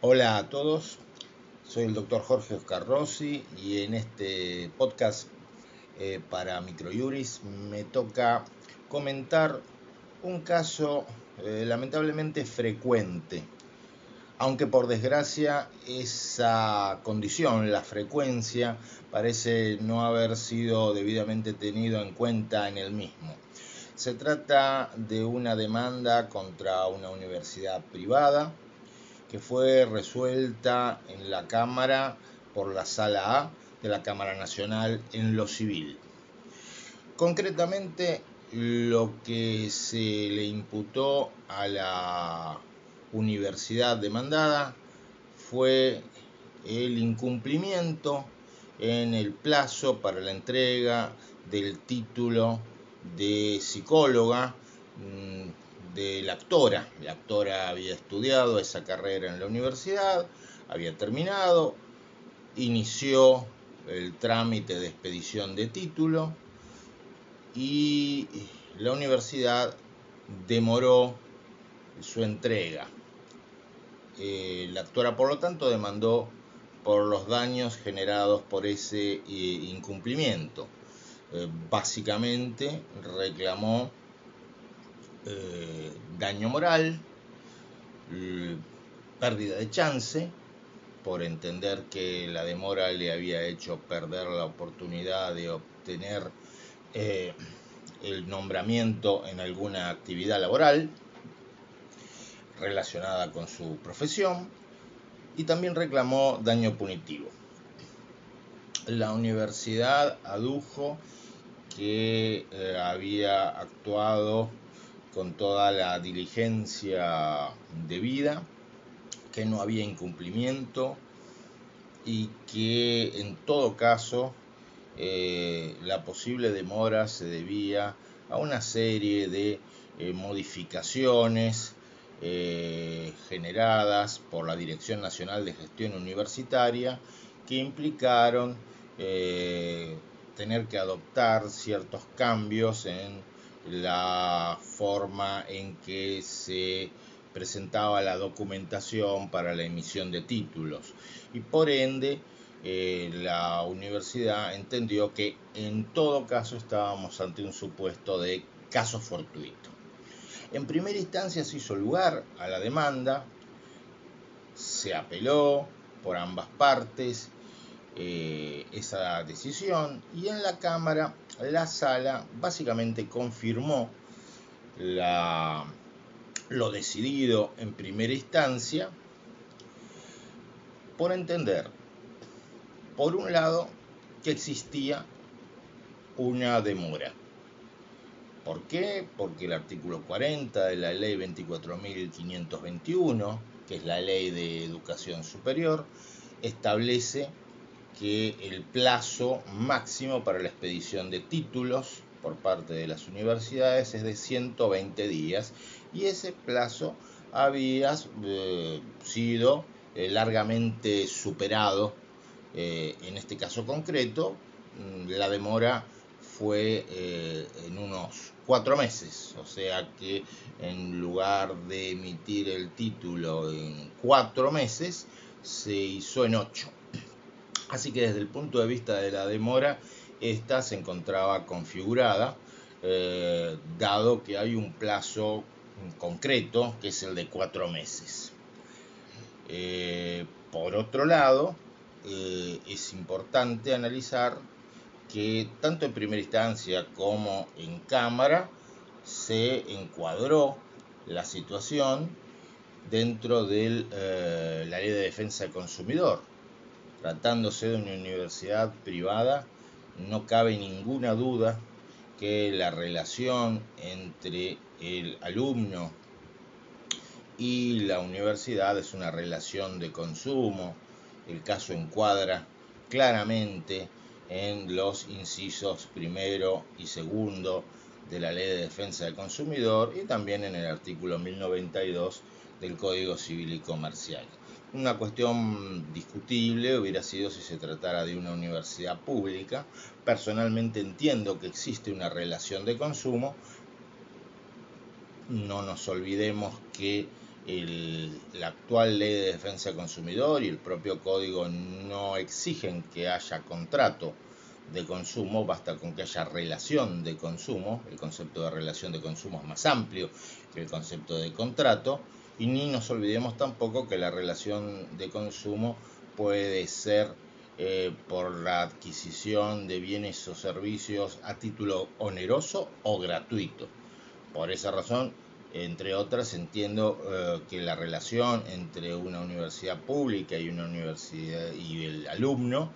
Hola a todos, soy el doctor Jorge Oscar Rossi y en este podcast eh, para Microjuris me toca comentar un caso eh, lamentablemente frecuente, aunque por desgracia esa condición, la frecuencia, parece no haber sido debidamente tenido en cuenta en el mismo. Se trata de una demanda contra una universidad privada que fue resuelta en la Cámara por la Sala A de la Cámara Nacional en lo civil. Concretamente, lo que se le imputó a la universidad demandada fue el incumplimiento en el plazo para la entrega del título de psicóloga mm, de la actora. La actora había estudiado esa carrera en la universidad, había terminado, inició el trámite de expedición de título y la universidad demoró su entrega. Eh, la actora, por lo tanto, demandó por los daños generados por ese eh, incumplimiento. Eh, básicamente reclamó daño moral, pérdida de chance, por entender que la demora le había hecho perder la oportunidad de obtener el nombramiento en alguna actividad laboral relacionada con su profesión y también reclamó daño punitivo. La universidad adujo que eh, había actuado con toda la diligencia debida, que no había incumplimiento y que en todo caso eh, la posible demora se debía a una serie de eh, modificaciones eh, generadas por la Dirección Nacional de Gestión Universitaria que implicaron tener que adoptar ciertos cambios en la forma en que se presentaba la documentación para la emisión de títulos y por ende eh, la universidad entendió que en todo caso estábamos ante un supuesto de caso fortuito. En primera instancia se hizo lugar a la demanda, se apeló por ambas partes eh, esa decisión y en la Cámara la sala básicamente confirmó lo decidido en primera instancia por entender por un lado, que existía una demora. ¿Por qué? Porque el artículo 40 de la ley 24.521, que es la ley de educación superior, establece que el plazo máximo para la expedición de títulos por parte de las universidades es de 120 días y ese plazo había eh, sido eh, largamente superado eh, en este caso concreto, mm, la demora fue en unos cuatro meses, o sea que en lugar de emitir el título en cuatro meses, se hizo en ocho. Así que desde el punto de vista de la demora, esta se encontraba configurada, eh, dado que hay un plazo concreto, que es el de cuatro meses. por otro lado, eh, es importante analizar que tanto en primera instancia como en cámara se encuadró la situación dentro de eh, la ley de defensa del consumidor. Tratándose de una universidad privada, no cabe ninguna duda que la relación entre el alumno y la universidad es una relación de consumo, el caso encuadra claramente en los incisos primero y segundo de la Ley de Defensa del Consumidor y también en el artículo 1092 del Código Civil y Comercial. Una cuestión discutible hubiera sido si se tratara de una universidad pública. Personalmente entiendo que existe una relación de consumo. No nos olvidemos que la actual ley de defensa del consumidor y el propio código no exigen que haya contrato de consumo, basta con que haya relación de consumo, el concepto de relación de consumo es más amplio que el concepto de contrato, y ni nos olvidemos tampoco que la relación de consumo puede ser eh, por la adquisición de bienes o servicios a título oneroso o gratuito. Por esa razón, entre otras, entiendo eh, que la relación entre una universidad pública y una universidad y el alumno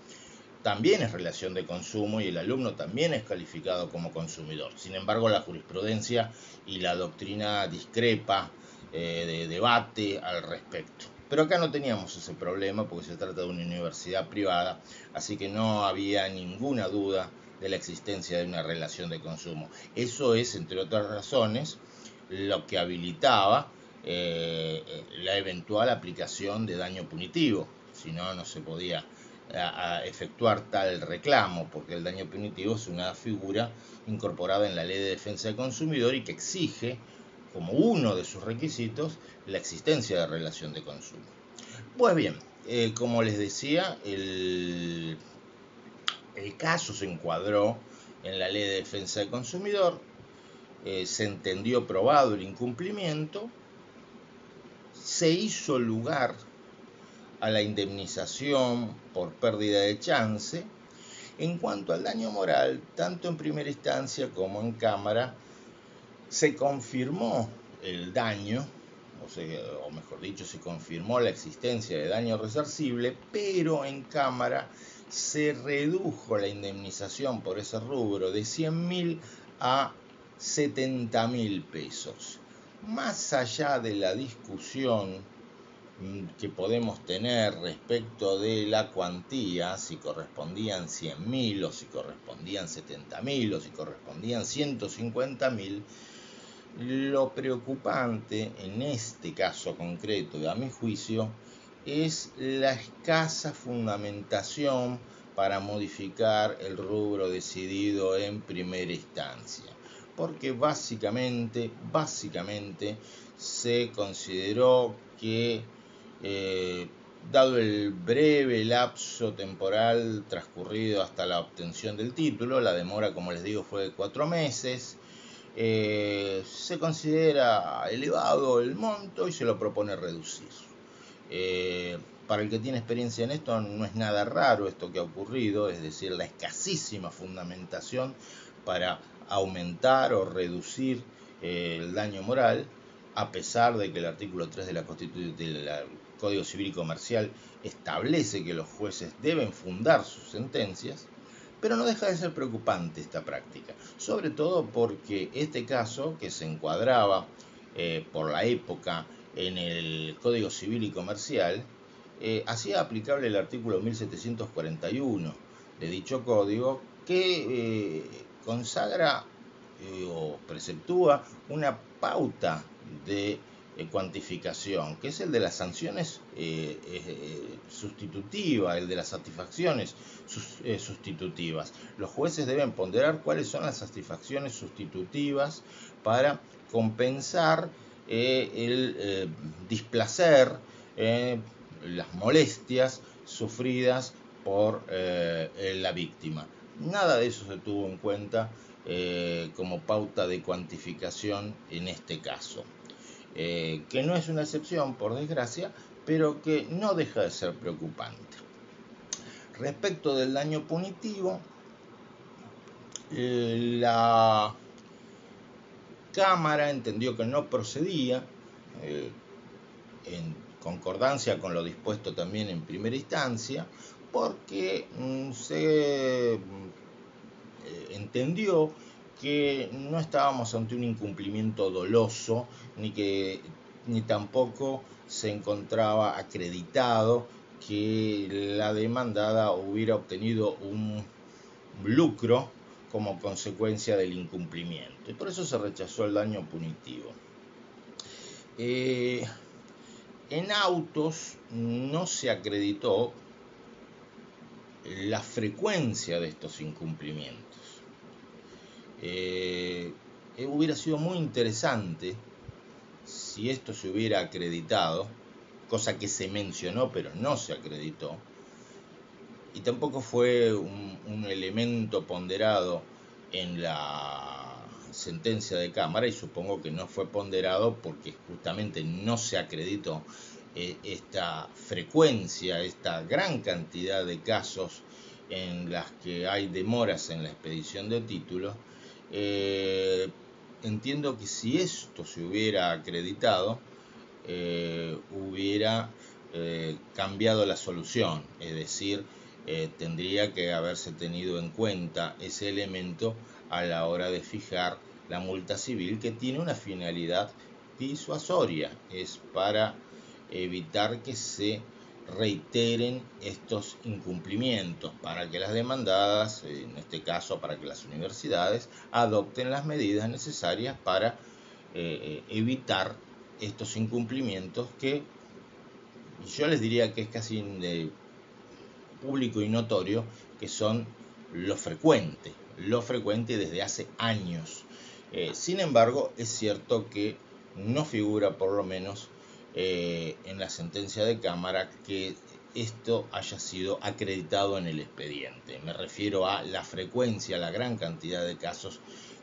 también es relación de consumo y el alumno también es calificado como consumidor. Sin embargo, la jurisprudencia y la doctrina discrepa eh, de debate al respecto. Pero acá no teníamos ese problema porque se trata de una universidad privada, así que no había ninguna duda de la existencia de una relación de consumo. Eso es, entre otras razones, lo que habilitaba eh, la eventual aplicación de daño punitivo. Si no, no se podía efectuar tal reclamo, porque el daño punitivo es una figura incorporada en la ley de defensa del consumidor y que exige como uno de sus requisitos la existencia de relación de consumo. Pues bien, eh, como les decía, el, el, caso se encuadró en la ley de defensa del consumidor, eh, se entendió probado el incumplimiento, se hizo lugar a la indemnización por pérdida de chance. En cuanto al daño moral, tanto en primera instancia como en Cámara, se confirmó el daño, o, mejor dicho, se confirmó la existencia de daño resarcible, pero en Cámara se redujo la indemnización por ese rubro de 100 mil a 70 mil pesos. Más allá de la discusión que podemos tener respecto de la cuantía, si correspondían 100 mil o si correspondían 70 mil o si correspondían 150 mil, lo preocupante en este caso concreto, a mi juicio, es la escasa fundamentación para modificar el rubro decidido en primera instancia. Porque básicamente, básicamente se consideró que, eh, dado el breve lapso temporal transcurrido hasta la obtención del título, la demora, como les digo, fue de cuatro meses, eh, se considera elevado el monto y se lo propone reducir. Eh, para el que tiene experiencia en esto no es nada raro esto que ha ocurrido, es decir, la escasísima fundamentación para aumentar o reducir eh, el daño moral, a pesar de que el artículo 3 de la Constitución del Código Civil y Comercial establece que los jueces deben fundar sus sentencias, pero no deja de ser preocupante esta práctica, sobre todo porque este caso, que se encuadraba eh, por la época en el Código Civil y Comercial, eh, hacía aplicable el artículo 1741 de dicho código que eh, consagra o preceptúa una pauta de eh, cuantificación, que es el de las sanciones eh, eh, sustitutivas, el de las satisfacciones sustitutivas. Los jueces deben ponderar cuáles son las satisfacciones sustitutivas para compensar el displacer, las molestias sufridas por la víctima. Nada de eso se tuvo en cuenta como pauta de cuantificación en este caso. Eh, que no es una excepción, por desgracia, pero que no deja de ser preocupante. Respecto del daño punitivo, eh, la Cámara entendió que no procedía, eh, en concordancia con lo dispuesto también en primera instancia, porque mm, se entendió que no estábamos ante un incumplimiento doloso, ni que ni tampoco se encontraba acreditado que la demandada hubiera obtenido un lucro como consecuencia del incumplimiento. Y por eso se rechazó el daño punitivo. Eh, en autos no se acreditó la frecuencia de estos incumplimientos. Eh, hubiera sido muy interesante si esto se hubiera acreditado, cosa que se mencionó pero no se acreditó, y tampoco fue un, elemento ponderado en la sentencia de Cámara y supongo que no fue ponderado porque justamente no se acreditó eh, esta frecuencia, esta gran cantidad de casos en las que hay demoras en la expedición de títulos, eh, entiendo que si esto se hubiera acreditado, eh, hubiera cambiado la solución, es decir, tendría que haberse tenido en cuenta ese elemento a la hora de fijar la multa civil que tiene una finalidad disuasoria, es para evitar que se reiteren estos incumplimientos para que las demandadas, en este caso para que las universidades, adopten las medidas necesarias para eh, eh, evitar estos incumplimientos que yo les diría que es casi de público y notorio que son lo frecuente, lo frecuente desde hace años. Eh, sin embargo, es cierto que no figura por lo menos eh, en la sentencia de Cámara que esto haya sido acreditado en el expediente. Me refiero a la frecuencia, la gran cantidad de casos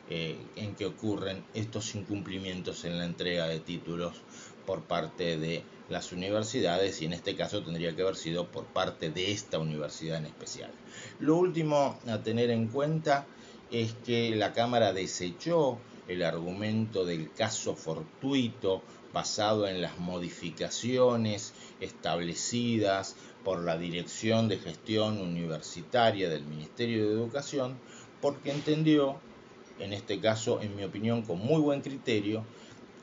eh, en que ocurren estos incumplimientos en la entrega de títulos por parte de las universidades y en este caso tendría que haber sido por parte de esta universidad en especial. Lo último a tener en cuenta es que la Cámara desechó el argumento del caso fortuito basado en las modificaciones establecidas por la Dirección de Gestión Universitaria del Ministerio de Educación, porque entendió, en este caso, en mi opinión, con muy buen criterio,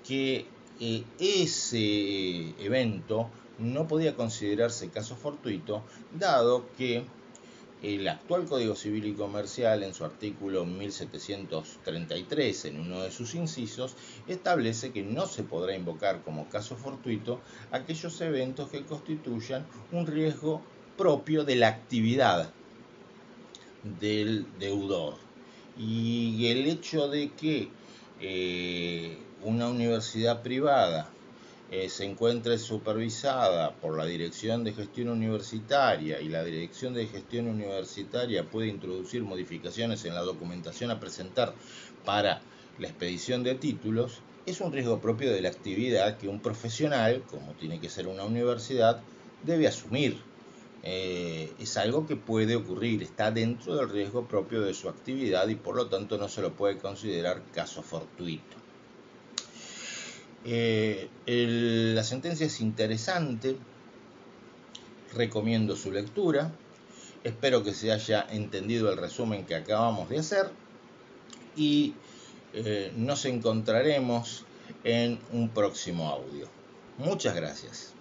que eh, ese evento no podía considerarse caso fortuito, dado que el actual Código Civil y Comercial, en su artículo 1733, en uno de sus incisos, establece que no se podrá invocar como caso fortuito aquellos eventos que constituyan un riesgo propio de la actividad del deudor. Y el hecho de que eh, una universidad privada eh, se encuentre supervisada por la Dirección de Gestión Universitaria y la Dirección de Gestión Universitaria puede introducir modificaciones en la documentación a presentar para la expedición de títulos, es un riesgo propio de la actividad que un profesional, como tiene que ser una universidad, debe asumir. Eh, es algo que puede ocurrir, está dentro del riesgo propio de su actividad y por lo tanto no se lo puede considerar caso fortuito. Eh, la sentencia es interesante, recomiendo su lectura, espero que se haya entendido el resumen que acabamos de hacer y eh, nos encontraremos en un próximo audio. Muchas gracias.